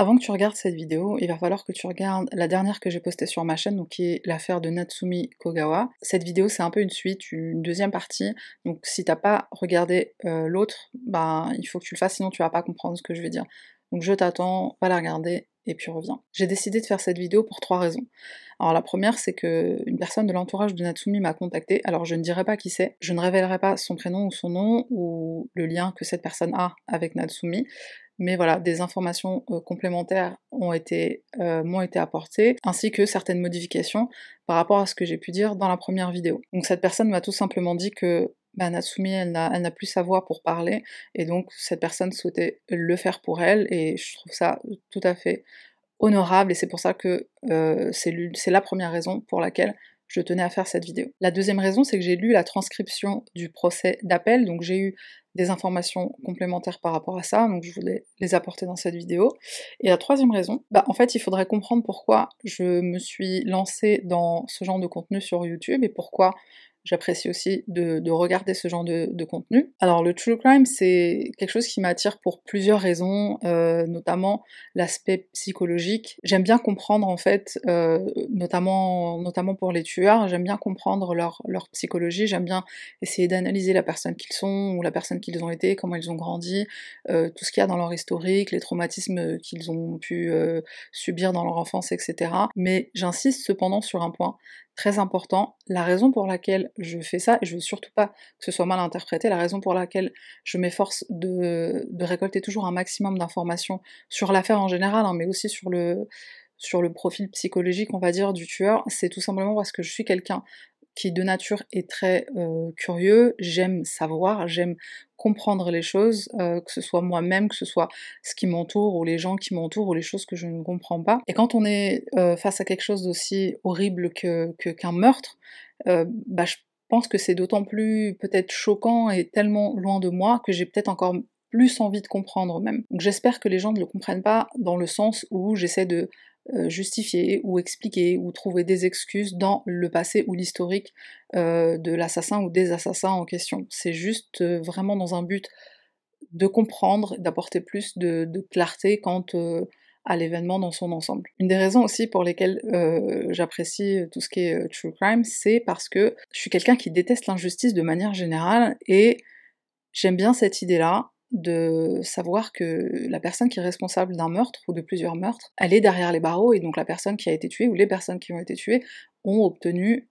Avant que tu regardes cette vidéo, il va falloir que tu regardes la dernière que j'ai postée sur ma chaîne, donc qui est l'affaire de Natsumi Kogawa. Cette vidéo, c'est un peu une suite, une deuxième partie. Donc si t'as pas regardé euh, l'autre, ben il faut que tu le fasses, sinon tu vas pas comprendre ce que je vais dire. Donc je t'attends, va la regarder et puis reviens. J'ai décidé de faire cette vidéo pour trois raisons. Alors la première, c'est que une personne de l'entourage de Natsumi m'a contacté. Alors je ne dirai pas qui c'est, je ne révélerai pas son prénom ou son nom ou le lien que cette personne a avec Natsumi. Mais voilà, des informations euh, complémentaires euh, m'ont été apportées, ainsi que certaines modifications par rapport à ce que j'ai pu dire dans la première vidéo. Donc cette personne m'a tout simplement dit que bah, elle n'a plus sa voix pour parler, et donc cette personne souhaitait le faire pour elle, et je trouve ça tout à fait honorable, et c'est pour ça que euh, c'est la première raison pour laquelle je tenais à faire cette vidéo. La deuxième raison, c'est que j'ai lu la transcription du procès d'appel, donc j'ai eu des informations complémentaires par rapport à ça, donc je voulais les apporter dans cette vidéo. Et la troisième raison, bah en fait il faudrait comprendre pourquoi je me suis lancée dans ce genre de contenu sur YouTube et pourquoi J'apprécie aussi de, regarder ce genre de, contenu. Alors le true crime, c'est quelque chose qui m'attire pour plusieurs raisons, euh, notamment l'aspect psychologique. J'aime bien comprendre en fait, euh, notamment, notamment pour les tueurs, j'aime bien comprendre leur, psychologie, j'aime bien essayer d'analyser la personne qu'ils sont ou la personne qu'ils ont été, comment ils ont grandi, euh, tout ce qu'il y a dans leur historique, les traumatismes qu'ils ont pu subir dans leur enfance, etc. Mais j'insiste cependant sur un point, très important. La raison pour laquelle je fais ça, et je veux surtout pas que ce soit mal interprété, la raison pour laquelle je m'efforce de, récolter toujours un maximum d'informations sur l'affaire en général, hein, mais aussi sur le, sur le profil psychologique, on va dire, du tueur, c'est tout simplement parce que je suis quelqu'un qui de nature est très euh, curieux, j'aime savoir, j'aime comprendre les choses, euh, que ce soit moi-même, que ce soit ce qui m'entoure, ou les gens qui m'entourent, ou les choses que je ne comprends pas. Et quand on est euh, face à quelque chose d'aussi horrible que, qu'un meurtre, bah, je pense que c'est d'autant plus peut-être choquant et tellement loin de moi que j'ai peut-être encore plus envie de comprendre même. Donc j'espère que les gens ne le comprennent pas dans le sens où j'essaie de justifier ou expliquer ou trouver des excuses dans le passé ou l'historique euh, de l'assassin ou des assassins en question. C'est juste euh, vraiment dans un but de comprendre, d'apporter plus de, clarté quant à l'événement dans son ensemble. Une des raisons aussi pour lesquelles j'apprécie tout ce qui est true crime, c'est parce que je suis quelqu'un qui déteste l'injustice de manière générale et j'aime bien cette idée-là de savoir que la personne qui est responsable d'un meurtre ou de plusieurs meurtres, elle est derrière les barreaux et donc la personne qui a été tuée ou les personnes qui ont été tuées ont obtenu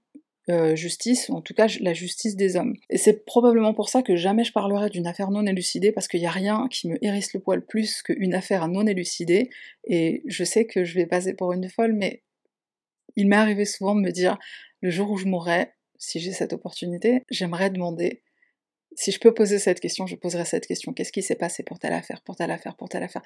euh, justice, en tout cas la justice des hommes. Et c'est probablement pour ça que jamais je parlerai d'une affaire non élucidée, parce qu'il n'y a rien qui me hérisse le poil plus qu'une affaire non élucidée, et je sais que je vais passer pour une folle, mais il m'est arrivé souvent de me dire, le jour où je mourrai, si j'ai cette opportunité, j'aimerais demander si je peux poser cette question, je poserai cette question. Qu'est-ce qui s'est passé pour telle affaire, pour telle affaire, pour telle affaire?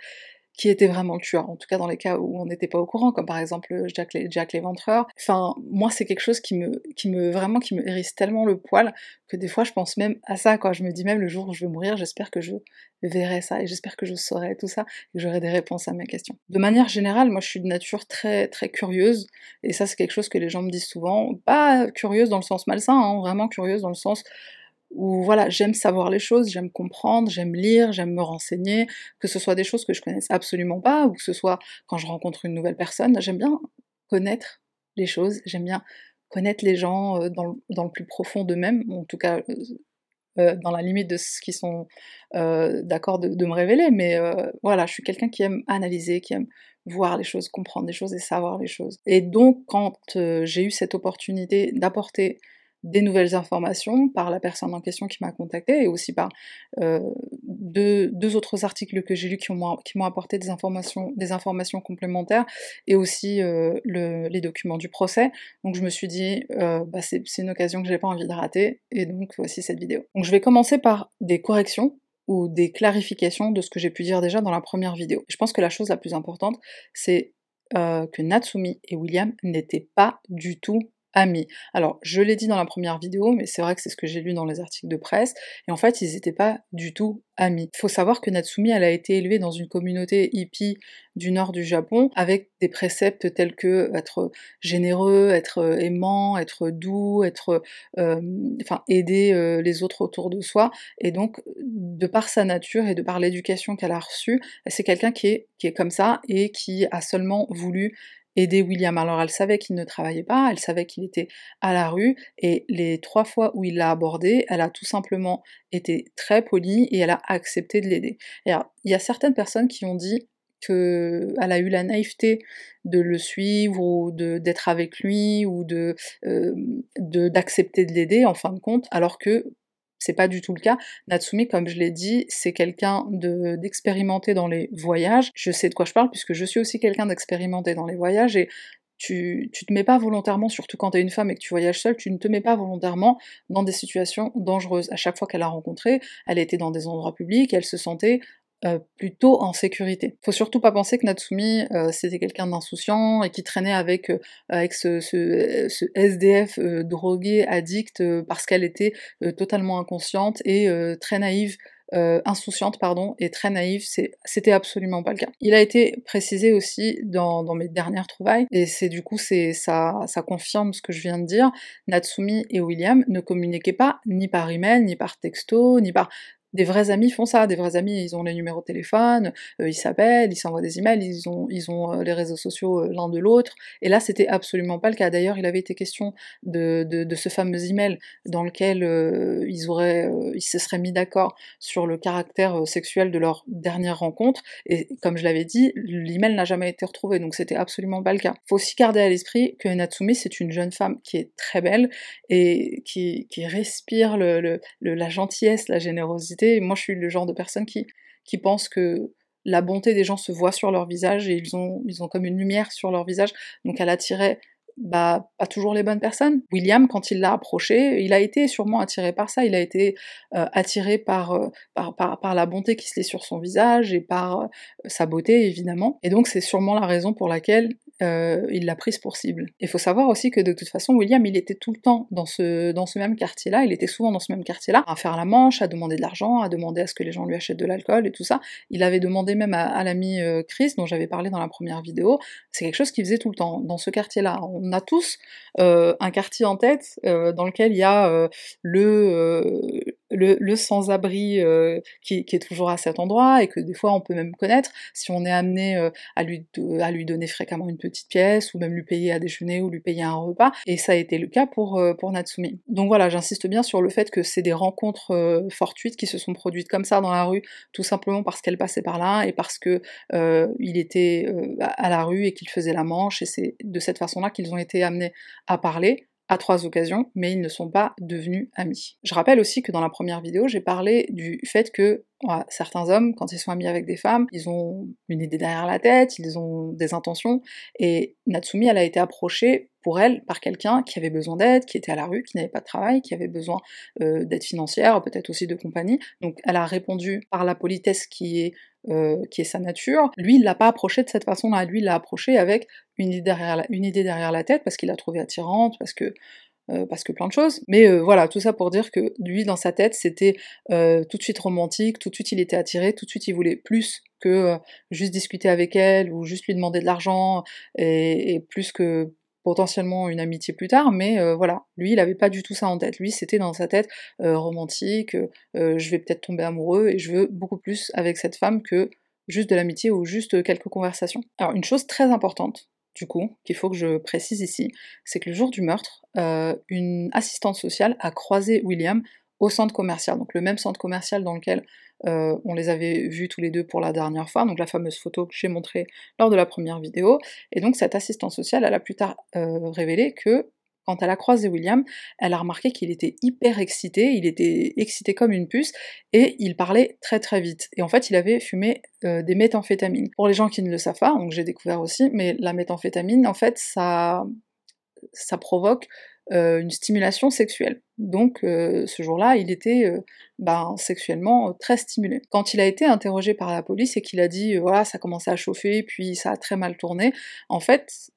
Qui était vraiment le tueur? En tout cas, dans les cas où on n'était pas au courant, comme par exemple Jack, Jack l'Éventreur. Enfin, moi, c'est quelque chose qui me, qui me, vraiment, qui me hérisse tellement le poil que des fois, je pense même à ça. Je me dis même le jour où je vais mourir, j'espère que je verrai ça et j'espère que je saurai tout ça et que j'aurai des réponses à mes questions. De manière générale, moi, je suis de nature très, très curieuse et ça, c'est quelque chose que les gens me disent souvent. Pas curieuse dans le sens malsain, hein, vraiment curieuse dans le sens où voilà, j'aime savoir les choses, j'aime comprendre, j'aime lire, j'aime me renseigner, que ce soit des choses que je connaisse absolument pas, ou que ce soit quand je rencontre une nouvelle personne, j'aime bien connaître les choses, j'aime bien connaître les gens euh, dans, le, plus profond d'eux-mêmes, en tout cas euh, euh, dans la limite de ce qu'ils sont d'accord de, de, me révéler, mais voilà, je suis quelqu'un qui aime analyser, qui aime voir les choses, comprendre les choses et savoir les choses. Et donc quand j'ai eu cette opportunité d'apporter des nouvelles informations par la personne en question qui m'a contacté et aussi par euh, deux, autres articles que j'ai lus qui m'ont apporté des informations, des informations complémentaires et aussi euh, les documents du procès. Donc je me suis dit, euh, bah, c'est une occasion que j'ai pas envie de rater et donc voici cette vidéo. Donc je vais commencer par des corrections ou des clarifications de ce que j'ai pu dire déjà dans la première vidéo. Je pense que la chose la plus importante, c'est que Natsumi et William n'étaient pas du tout amis. Alors, je l'ai dit dans la première vidéo, mais c'est vrai que c'est ce que j'ai lu dans les articles de presse, et en fait, ils n'étaient pas du tout amis. Il faut savoir que Natsumi, elle a été élevée dans une communauté hippie du nord du Japon, avec des préceptes tels que être généreux, être aimant, être doux, être, euh, enfin, aider euh, les autres autour de soi, et donc, de par sa nature et de par l'éducation qu'elle a reçue, c'est quelqu'un qui est, qui est comme ça, et qui a seulement voulu aider William. Alors elle savait qu'il ne travaillait pas, elle savait qu'il était à la rue, et les trois fois où il l'a abordé, elle a tout simplement été très polie et elle a accepté de l'aider. il y a certaines personnes qui ont dit qu'elle a eu la naïveté de le suivre ou d'être avec lui ou de euh, d'accepter de l'aider en fin de compte, alors que c'est pas du tout le cas. Natsumi, comme je l'ai dit, c'est quelqu'un d'expérimenté dans les voyages. Je sais de quoi je parle puisque je suis aussi quelqu'un d'expérimenté dans les voyages et tu, tu te mets pas volontairement, surtout quand tu es une femme et que tu voyages seule, tu ne te mets pas volontairement dans des situations dangereuses. À chaque fois qu'elle a rencontré, elle était dans des endroits publics, elle se sentait euh, plutôt en sécurité. Faut surtout pas penser que Natsumi euh, c'était quelqu'un d'insouciant et qui traînait avec, euh, ce, SDF drogué, addict, parce qu'elle était totalement inconsciente et très naïve. insouciante pardon et très naïve, c'était absolument pas le cas. Il a été précisé aussi dans, mes dernières trouvailles et c'est du coup ça, ça confirme ce que je viens de dire. Natsumi et William ne communiquaient pas ni par email, ni par texto, ni par des vrais amis font ça, des vrais amis, ils ont les numéros de téléphone, euh, ils s'appellent, ils s'envoient des emails, ils ont, euh, les réseaux sociaux euh, l'un de l'autre, et là c'était absolument pas le cas. D'ailleurs, il avait été question de, ce fameux email dans lequel ils auraient, ils se seraient mis d'accord sur le caractère sexuel de leur dernière rencontre, et comme je l'avais dit, l'email n'a jamais été retrouvé, donc c'était absolument pas le cas. Faut aussi garder à l'esprit que Natsumi c'est une jeune femme qui est très belle et qui, respire la gentillesse, la générosité moi, je suis le genre de personne qui, qui pense que la bonté des gens se voit sur leur visage et ils ont, comme une lumière sur leur visage. Donc elle attirait bah, pas toujours les bonnes personnes. William, quand il l'a approché, il a été sûrement attiré par ça, il a été euh, attiré par, euh, par, la bonté qui se lit sur son visage et par euh, sa beauté, évidemment. Et donc c'est sûrement la raison pour laquelle euh, il l'a prise pour cible. Il faut savoir aussi que de toute façon, William, il était tout le temps dans ce, dans ce même quartier-là, il était souvent dans ce même quartier-là, à faire la manche, à demander de l'argent, à demander à ce que les gens lui achètent de l'alcool et tout ça. Il avait demandé même à, l'ami euh, Chris, dont j'avais parlé dans la première vidéo, c'est quelque chose qu'il faisait tout le temps, dans ce quartier-là. On a tous euh, un quartier en tête dans lequel il y a le le, sans-abri euh, qui, est toujours à cet endroit et que des fois on peut même connaître. Si on est amené euh, à, lui, donner fréquemment une petite pièce ou même lui payer à déjeuner ou lui payer un repas. Et ça a été le cas pour, euh, pour Natsumi. Donc voilà, j'insiste bien sur le fait que c'est des rencontres fortuites qui se sont produites comme ça dans la rue tout simplement parce qu'elle passait par là et parce que il était à la rue et qu'il faisait la manche. Et c'est de cette façon-là qu'ils ont été amenés à parler à trois occasions, mais ils ne sont pas devenus amis. Je rappelle aussi que dans la première vidéo, j'ai parlé du fait que certains hommes, quand ils sont amis avec des femmes, ils ont une idée derrière la tête, ils ont des intentions, et Natsumi, elle a été approchée pour elle par quelqu'un qui avait besoin d'aide, qui était à la rue, qui n'avait pas de travail, qui avait besoin euh, d'aide financière, peut-être aussi de compagnie. Donc elle a répondu par la politesse qui est euh, qui est sa nature. Lui, il l'a pas approché de cette façon-là. Lui, il l'a approché avec une idée derrière la, une idée derrière la tête parce qu'il l'a trouvée attirante, parce que euh, parce que plein de choses. Mais voilà, tout ça pour dire que lui, dans sa tête, c'était tout de suite romantique, tout de suite il était attiré, tout de suite il voulait plus que juste discuter avec elle ou juste lui demander de l'argent et, plus que potentiellement une amitié plus tard, mais voilà, lui il avait pas du tout ça en tête. Lui c'était dans sa tête romantique, je vais peut-être tomber amoureux et je veux beaucoup plus avec cette femme que juste de l'amitié ou juste quelques conversations. Alors une chose très importante, du coup, qu'il faut que je précise ici, c'est que le jour du meurtre, une assistante sociale a croisé William au centre commercial, donc le même centre commercial dans lequel euh, on les avait vus tous les deux pour la dernière fois, donc la fameuse photo que j'ai montrée lors de la première vidéo. Et donc cette assistante sociale, elle a plus tard euh, révélé que quand elle a croisé William, elle a remarqué qu'il était hyper excité, il était excité comme une puce, et il parlait très très vite. Et en fait, il avait fumé euh, des méthamphétamines. Pour les gens qui ne le savent pas, donc j'ai découvert aussi, mais la méthamphétamine, en fait, ça, ça provoque euh, une stimulation sexuelle. Donc euh, ce jour-là, il était euh, ben, sexuellement très stimulé. Quand il a été interrogé par la police et qu'il a dit voilà ça commençait à chauffer puis ça a très mal tourné, en fait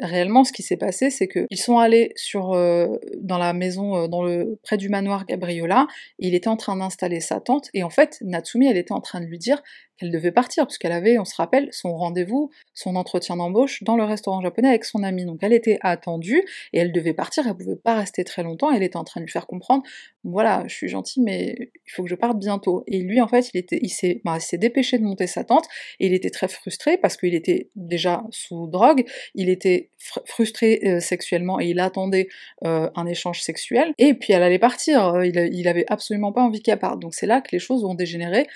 réellement, ce qui s'est passé, c'est qu'ils sont allés sur, dans la maison, dans le, près du manoir Gabriola, il était en train d'installer sa tente, et en fait, Natsumi, elle était en train de lui dire qu'elle devait partir, puisqu'elle avait, on se rappelle, son rendez-vous, son entretien d'embauche dans le restaurant japonais avec son ami. Donc elle était attendue, et elle devait partir, elle pouvait pas rester très longtemps, elle était en train de lui faire comprendre, voilà, je suis gentille, mais il faut que je parte bientôt. Et lui, en fait, il, était, il s'est bah, dépêché de monter sa tente, et il était très frustré, parce qu'il était déjà sous drogue, il était frustré euh, sexuellement, et il attendait euh, un échange sexuel, et puis elle allait partir, il, il avait absolument pas envie qu'elle parte. Donc c'est là que les choses ont dégénéré,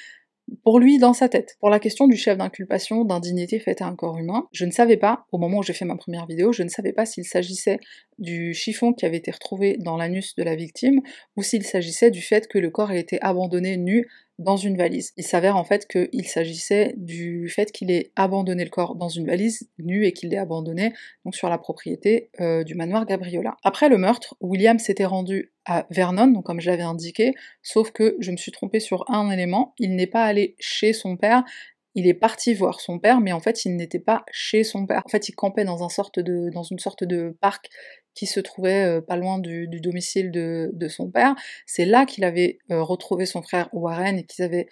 pour lui dans sa tête. Pour la question du chef d'inculpation d'indignité faite à un corps humain, je ne savais pas, au moment où j'ai fait ma première vidéo, je ne savais pas s'il s'agissait du chiffon qui avait été retrouvé dans l'anus de la victime ou s'il s'agissait du fait que le corps ait été abandonné nu dans une valise. Il s'avère en fait qu'il s'agissait du fait qu'il ait abandonné le corps dans une valise nue et qu'il l'ait abandonné donc sur la propriété euh, du manoir Gabriola. Après le meurtre, William s'était rendu à Vernon, comme je l'avais indiqué, sauf que je me suis trompée sur un élément, il n'est pas allé chez son père, il est parti voir son père, mais en fait il n'était pas chez son père. En fait il campait dans, un sorte dans une sorte de parc qui se trouvait euh, pas loin du, domicile de, son père. C'est là qu'il avait euh, retrouvé son frère Warren et qu'ils avaient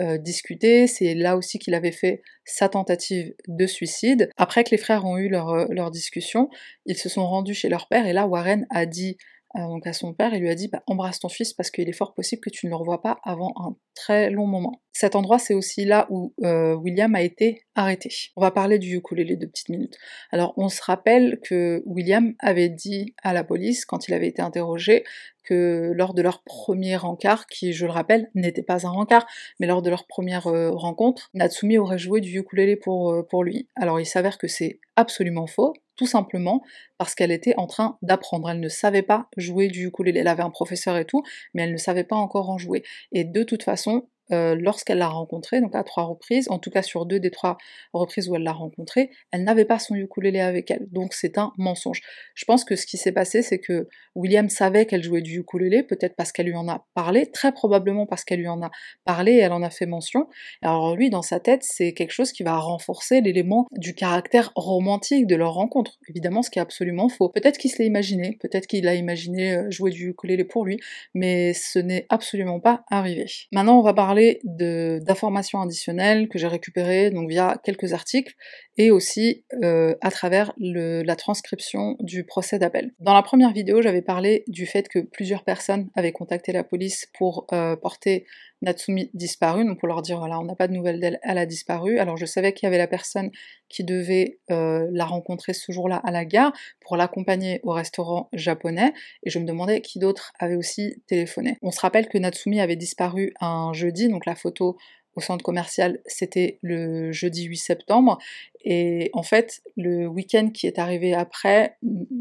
euh, discuté. C'est là aussi qu'il avait fait sa tentative de suicide. Après que les frères ont eu leur, leur discussion, ils se sont rendus chez leur père et là Warren a dit donc à son père, il lui a dit bah, embrasse ton fils parce qu'il est fort possible que tu ne le revois pas avant un très long moment. Cet endroit, c'est aussi là où euh, William a été arrêté. On va parler du ukulélé de petites minutes. Alors, on se rappelle que William avait dit à la police, quand il avait été interrogé, que lors de leur premier rencard, qui, je le rappelle, n'était pas un rencard, mais lors de leur première euh, rencontre, Natsumi aurait joué du ukulélé pour, euh, pour lui. Alors, il s'avère que c'est absolument faux, tout simplement parce qu'elle était en train d'apprendre. Elle ne savait pas jouer du ukulélé. Elle avait un professeur et tout, mais elle ne savait pas encore en jouer. Et de toute façon, euh, lorsqu'elle l'a rencontré, donc à trois reprises, en tout cas sur deux des trois reprises où elle l'a rencontré, elle n'avait pas son ukulélé avec elle. Donc c'est un mensonge. Je pense que ce qui s'est passé, c'est que William savait qu'elle jouait du ukulélé, peut-être parce qu'elle lui en a parlé, très probablement parce qu'elle lui en a parlé et elle en a fait mention. Alors lui, dans sa tête, c'est quelque chose qui va renforcer l'élément du caractère romantique de leur rencontre. Évidemment, ce qui est absolument faux. Peut-être qu'il se l'a imaginé, peut-être qu'il a imaginé euh, jouer du ukulélé pour lui, mais ce n'est absolument pas arrivé. Maintenant, on va parler d'informations additionnelles que j'ai récupérées donc via quelques articles et aussi euh, à travers la transcription du procès d'appel. Dans la première vidéo, j'avais parlé du fait que plusieurs personnes avaient contacté la police pour euh, porter Natsumi disparue, donc pour leur dire voilà, on n'a pas de nouvelles d'elle, elle a disparu. Alors je savais qu'il y avait la personne qui devait euh, la rencontrer ce jour-là à la gare pour l'accompagner au restaurant japonais, et je me demandais qui d'autre avait aussi téléphoné. On se rappelle que Natsumi avait disparu un jeudi, donc la photo au centre commercial, c'était le jeudi 8 septembre, et en fait, le week-end qui est arrivé après,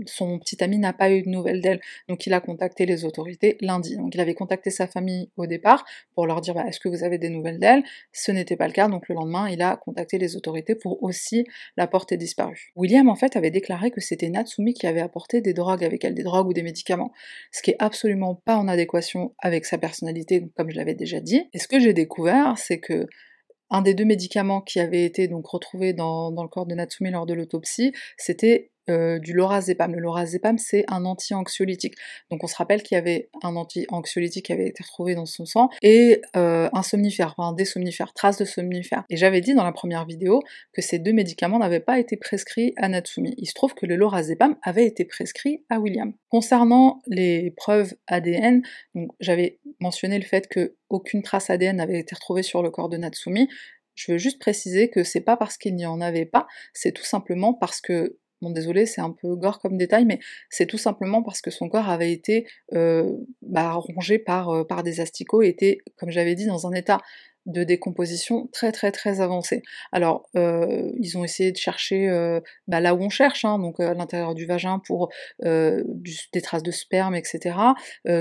son petit ami n'a pas eu de nouvelles d'elle. Donc il a contacté les autorités lundi. Donc il avait contacté sa famille au départ pour leur dire bah, est-ce que vous avez des nouvelles d'elle? Ce n'était pas le cas. Donc le lendemain, il a contacté les autorités pour aussi la porter disparue. William en fait avait déclaré que c'était Natsumi qui avait apporté des drogues avec elle, des drogues ou des médicaments. Ce qui est absolument pas en adéquation avec sa personnalité, comme je l'avais déjà dit. Et ce que j'ai découvert, c'est que un des deux médicaments qui avait été donc retrouvé dans, dans le corps de Natsumi lors de l'autopsie, c'était euh, du lorazépam. Le lorazépam, c'est un anti-anxiolytique. Donc on se rappelle qu'il y avait un anti-anxiolytique qui avait été retrouvé dans son sang et euh, un somnifère, enfin des somnifères, traces de somnifères. Et j'avais dit dans la première vidéo que ces deux médicaments n'avaient pas été prescrits à Natsumi. Il se trouve que le lorazépam avait été prescrit à William. Concernant les preuves ADN, j'avais mentionné le fait que aucune trace ADN n'avait été retrouvée sur le corps de Natsumi. Je veux juste préciser que c'est pas parce qu'il n'y en avait pas, c'est tout simplement parce que Désolé, c'est un peu gore comme détail, mais c'est tout simplement parce que son corps avait été euh, bah, rongé euh, par des asticots et était, comme j'avais dit, dans un état de décomposition très très très avancée. Alors, euh, ils ont essayé de chercher euh, bah, là où on cherche, hein, donc euh, à l'intérieur du vagin pour des traces de sperme, etc.,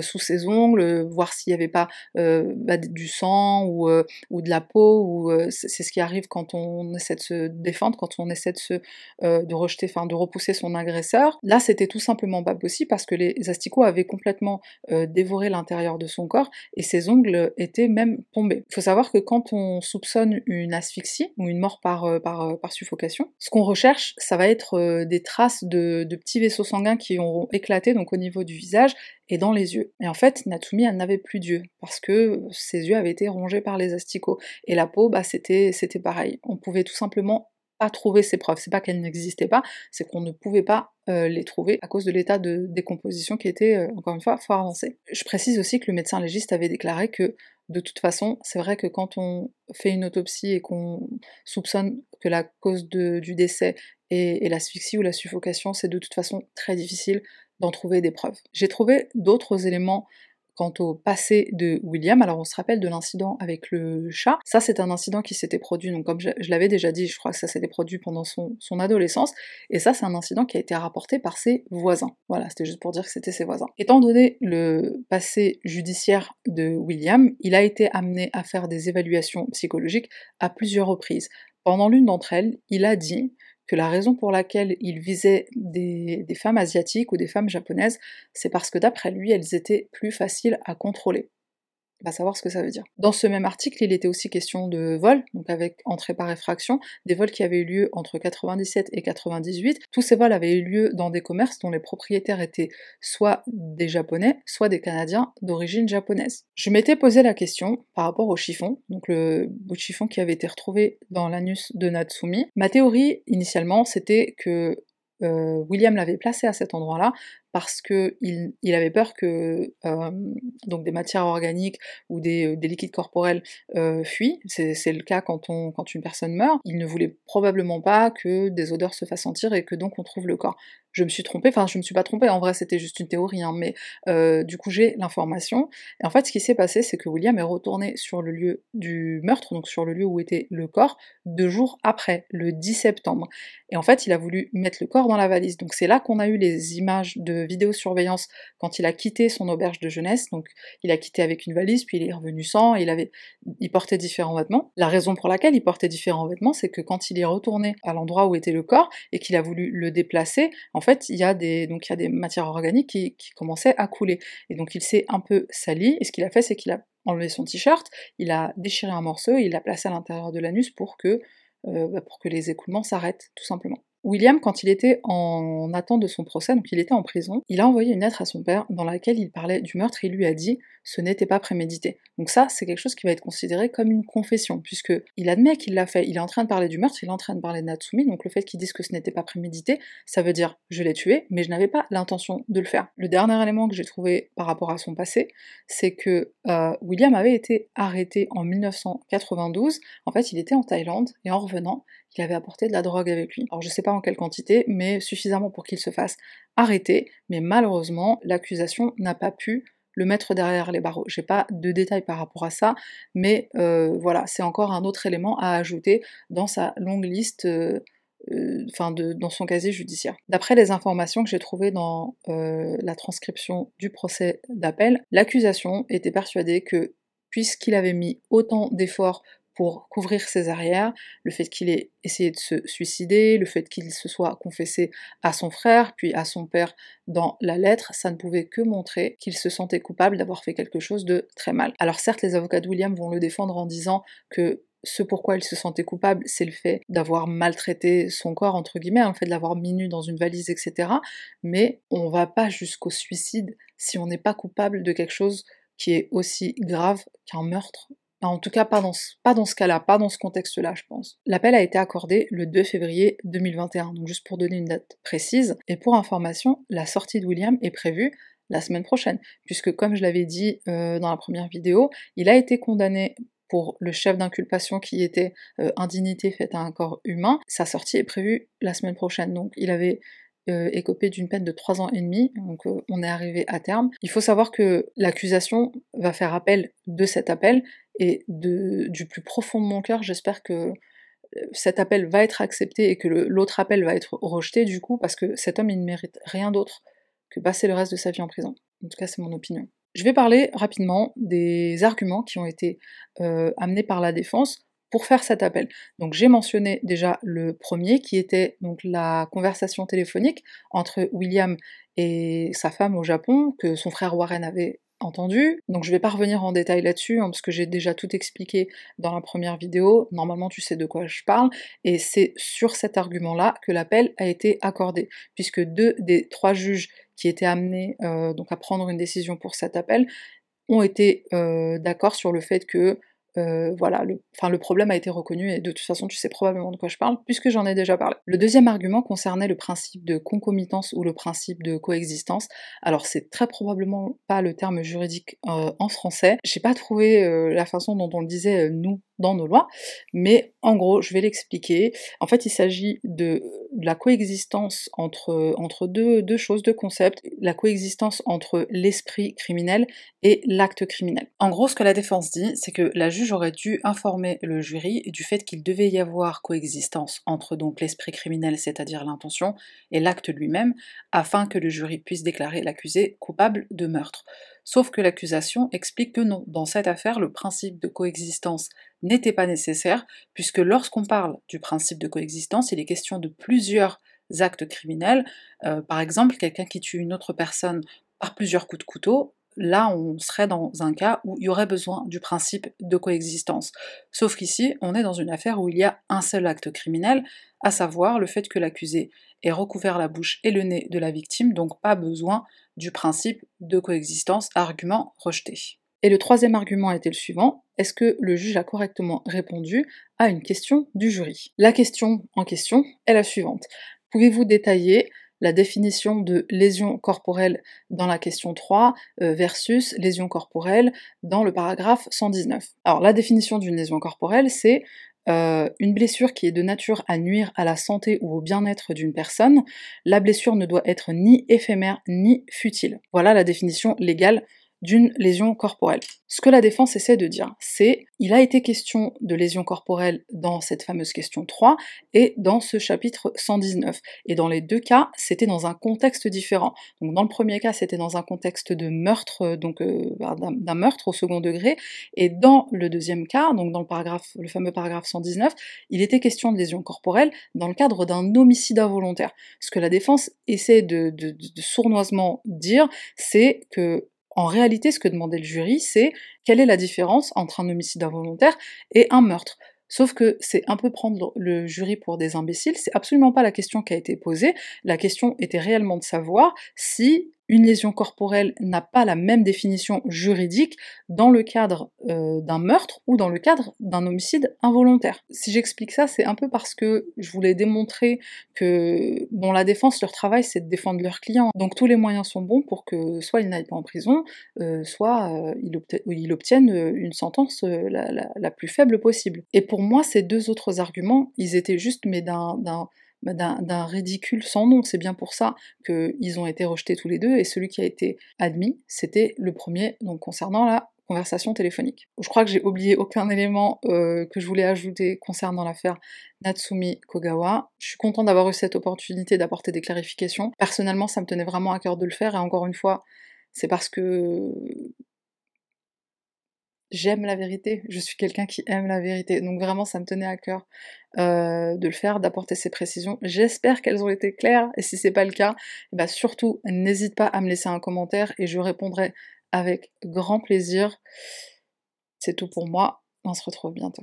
sous ses ongles, voir s'il n'y avait pas bah, du sang ou, de la peau, ou c'est ce qui arrive quand on essaie de se défendre, quand on essaie de se rejeter, enfin de repousser son agresseur. Là, c'était tout simplement pas possible parce que les asticots avaient complètement dévoré l'intérieur de son corps et ses ongles étaient même tombés. Quand on soupçonne une asphyxie ou une mort par, euh, euh, suffocation, ce qu'on recherche, ça va être euh, des traces de, petits vaisseaux sanguins qui auront éclaté donc au niveau du visage et dans les yeux. Et en fait, Natsumi, elle n'avait plus d'yeux parce que ses yeux avaient été rongés par les asticots. Et la peau, bah, c'était pareil. On pouvait tout simplement trouver ces preuves. C'est pas qu'elles n'existaient pas, c'est qu'on ne pouvait pas les trouver à cause de l'état de décomposition qui était, encore une fois, fort avancé. Je précise aussi que le médecin légiste avait déclaré que de toute façon, c'est vrai que quand on fait une autopsie et qu'on soupçonne que la cause du décès est, l'asphyxie ou la suffocation, c'est de toute façon très difficile d'en trouver des preuves. J'ai trouvé d'autres éléments Quant au passé de William, alors on se rappelle de l'incident avec le chat, ça c'est un incident qui s'était produit, donc comme je, l'avais déjà dit, je crois que ça s'était produit pendant son, adolescence, et ça c'est un incident qui a été rapporté par ses voisins. Voilà, c'était juste pour dire que c'était ses voisins. Étant donné le passé judiciaire de William, il a été amené à faire des évaluations psychologiques à plusieurs reprises. Pendant l'une d'entre elles, il a dit que la raison pour laquelle il visait des, femmes asiatiques ou des femmes japonaises, c'est parce que d'après lui, elles étaient plus faciles à contrôler va savoir ce que ça veut dire. Dans ce même article, il était aussi question de vols, donc avec entrée par effraction, des vols qui avaient eu lieu entre 97 et 98. Tous ces vols avaient eu lieu dans des commerces dont les propriétaires étaient soit des Japonais, soit des Canadiens d'origine japonaise. Je m'étais posé la question par rapport au chiffon, donc le bout de chiffon qui avait été retrouvé dans l'anus de Natsumi. Ma théorie initialement, c'était que euh, William l'avait placé à cet endroit-là parce qu'il il avait peur que euh, donc des matières organiques ou des, euh, liquides corporels fuient. C'est le cas quand, une personne meurt. Il ne voulait probablement pas que des odeurs se fassent sentir et que donc on trouve le corps. Je me suis trompée, enfin je me suis pas trompée, en vrai c'était juste une théorie, hein, mais du coup j'ai l'information. Et en fait ce qui s'est passé c'est que William est retourné sur le lieu du meurtre, donc sur le lieu où était le corps, deux jours après, le 10 septembre. Et en fait il a voulu mettre le corps dans la valise. Donc c'est là qu'on a eu les images de vidéosurveillance quand il a quitté son auberge de jeunesse. Donc il a quitté avec une valise, puis il est revenu sans, il, avait, il portait différents vêtements. La raison pour laquelle il portait différents vêtements, c'est que quand il est retourné à l'endroit où était le corps et qu'il a voulu le déplacer, en fait il y a des, matières organiques qui, commençaient à couler. Et donc il s'est un peu sali, et ce qu'il a fait c'est qu'il a enlevé son t-shirt, il a déchiré un morceau et il l'a placé à l'intérieur de l'anus pour que, pour que les écoulements s'arrêtent, tout simplement. William, quand il était en attente de son procès, donc il était en prison, il a envoyé une lettre à son père dans laquelle il parlait du meurtre et il lui a dit ce n'était pas prémédité. Donc ça, c'est quelque chose qui va être considéré comme une confession, puisque il admet qu'il l'a fait, il est en train de parler du meurtre, il est en train de parler de Natsumi, donc le fait qu'il dise que ce n'était pas prémédité, ça veut dire je l'ai tué, mais je n'avais pas l'intention de le faire. Le dernier élément que j'ai trouvé par rapport à son passé, c'est que euh, William avait été arrêté en 1992, en fait il était en Thaïlande, et en revenant, il avait apporté de la drogue avec lui. Alors je sais pas en quelle quantité, mais suffisamment pour qu'il se fasse arrêter, mais malheureusement, l'accusation n'a pas pu le mettre derrière les barreaux. J'ai pas de détails par rapport à ça, mais euh, voilà, c'est encore un autre élément à ajouter dans sa longue liste. Euh, euh, enfin, dans son casier judiciaire. D'après les informations que j'ai trouvées dans la transcription du procès d'appel, l'accusation était persuadée que puisqu'il avait mis autant d'efforts pour couvrir ses arrières, le fait qu'il ait essayé de se suicider, le fait qu'il se soit confessé à son frère, puis à son père dans la lettre, ça ne pouvait que montrer qu'il se sentait coupable d'avoir fait quelque chose de très mal. Alors certes, les avocats de William vont le défendre en disant que ce pourquoi il se sentait coupable, c'est le fait d'avoir maltraité son corps, entre guillemets, hein, le fait de l'avoir mis dans une valise, etc. Mais on va pas jusqu'au suicide si on n'est pas coupable de quelque chose qui est aussi grave qu'un meurtre en tout cas, pas dans ce, cas-là, pas dans ce contexte-là, je pense. L'appel a été accordé le 2 février 2021, donc juste pour donner une date précise. Et pour information, la sortie de William est prévue la semaine prochaine, puisque comme je l'avais dit euh, dans la première vidéo, il a été condamné pour le chef d'inculpation qui était euh, indignité faite à un corps humain. Sa sortie est prévue la semaine prochaine, donc il avait euh, écopé d'une peine de 3 ans et demi, donc on est arrivé à terme. Il faut savoir que l'accusation va faire appel de cet appel, et du plus profond de mon cœur, j'espère que euh, cet appel va être accepté et que l'autre appel va être rejeté du coup, parce que cet homme, il ne mérite rien d'autre que passer le reste de sa vie en prison. En tout cas, c'est mon opinion. Je vais parler rapidement des arguments qui ont été euh, amenés par la défense pour faire cet appel. Donc j'ai mentionné déjà le premier qui était donc la conversation téléphonique entre William et sa femme au Japon que son frère Warren avait entendu. Donc je vais pas revenir en détail là-dessus, hein, parce que j'ai déjà tout expliqué dans la première vidéo. Normalement, tu sais de quoi je parle. Et c'est sur cet argument-là que l'appel a été accordé, puisque deux des trois juges qui étaient amenés euh, donc à prendre une décision pour cet appel ont été euh, d'accord sur le fait que euh, voilà, le, enfin, le problème a été reconnu et de toute façon tu sais probablement de quoi je parle puisque j'en ai déjà parlé. Le deuxième argument concernait le principe de concomitance ou le principe de coexistence. Alors c'est très probablement pas le terme juridique euh, en français. J'ai pas trouvé euh, la façon dont on le disait nous dans nos lois, mais en gros, je vais l'expliquer. En fait, il s'agit de, la coexistence entre, entre deux, deux, choses, deux concepts, la coexistence entre l'esprit criminel et l'acte criminel. En gros, ce que la défense dit, c'est que la juge aurait dû informer le jury du fait qu'il devait y avoir coexistence entre donc l'esprit criminel, c'est-à-dire l'intention, et l'acte lui-même, afin que le jury puisse déclarer l'accusé coupable de meurtre. Sauf que l'accusation explique que non, dans cette affaire, le principe de coexistence n'était pas nécessaire, puisque lorsqu'on parle du principe de coexistence, il est question de plusieurs actes criminels. Euh, par exemple, quelqu'un qui tue une autre personne par plusieurs coups de couteau, là on serait dans un cas où il y aurait besoin du principe de coexistence. Sauf qu'ici, on est dans une affaire où il y a un seul acte criminel, à savoir le fait que l'accusé ait recouvert la bouche et le nez de la victime, donc pas besoin du principe de coexistence, argument rejeté. Et le troisième argument était le suivant, est-ce que le juge a correctement répondu à une question du jury? La question en question est la suivante. Pouvez-vous détailler la définition de lésion corporelle dans la question 3 euh, versus lésion corporelle dans le paragraphe 119. Alors la définition d'une lésion corporelle, c'est euh, une blessure qui est de nature à nuire à la santé ou au bien-être d'une personne. La blessure ne doit être ni éphémère ni futile. Voilà la définition légale d'une lésion corporelle. Ce que la défense essaie de dire, c'est il a été question de lésion corporelle dans cette fameuse question 3 et dans ce chapitre 119. Et dans les deux cas, c'était dans un contexte différent. Donc dans le premier cas, c'était dans un contexte de meurtre, euh, donc euh, bah, d'un meurtre au second degré, et dans le deuxième cas, donc dans le paragraphe, le fameux paragraphe 119, il était question de lésion corporelle dans le cadre d'un homicide involontaire. Ce que la défense essaie de sournoisement dire, c'est que en réalité, ce que demandait le jury, c'est quelle est la différence entre un homicide involontaire et un meurtre. Sauf que c'est un peu prendre le jury pour des imbéciles, c'est absolument pas la question qui a été posée. La question était réellement de savoir si une lésion corporelle n'a pas la même définition juridique dans le cadre euh, d'un meurtre ou dans le cadre d'un homicide involontaire. Si j'explique ça, c'est un peu parce que je voulais démontrer que bon, la défense, leur travail, c'est de défendre leurs clients. Donc tous les moyens sont bons pour que soit ils n'aillent pas en prison, euh, soit euh, ils, obtiennent une sentence la, plus faible possible. Et pour moi, ces deux autres arguments, ils étaient juste mais d'un bah, d'un ridicule sans nom. C'est bien pour ça qu'ils ont été rejetés tous les deux, et celui qui a été admis, c'était le premier, donc concernant la conversation téléphonique. Je crois que j'ai oublié aucun élément euh, que je voulais ajouter concernant l'affaire Natsumi Kogawa. Je suis contente d'avoir eu cette opportunité d'apporter des clarifications. Personnellement, ça me tenait vraiment à cœur de le faire, et encore une fois, c'est parce que j'aime la vérité, je suis quelqu'un qui aime la vérité, donc vraiment ça me tenait à cœur euh, de le faire, d'apporter ces précisions. J'espère qu'elles ont été claires, et si c'est pas le cas, bah surtout n'hésite pas à me laisser un commentaire et je répondrai avec grand plaisir. C'est tout pour moi, on se retrouve bientôt.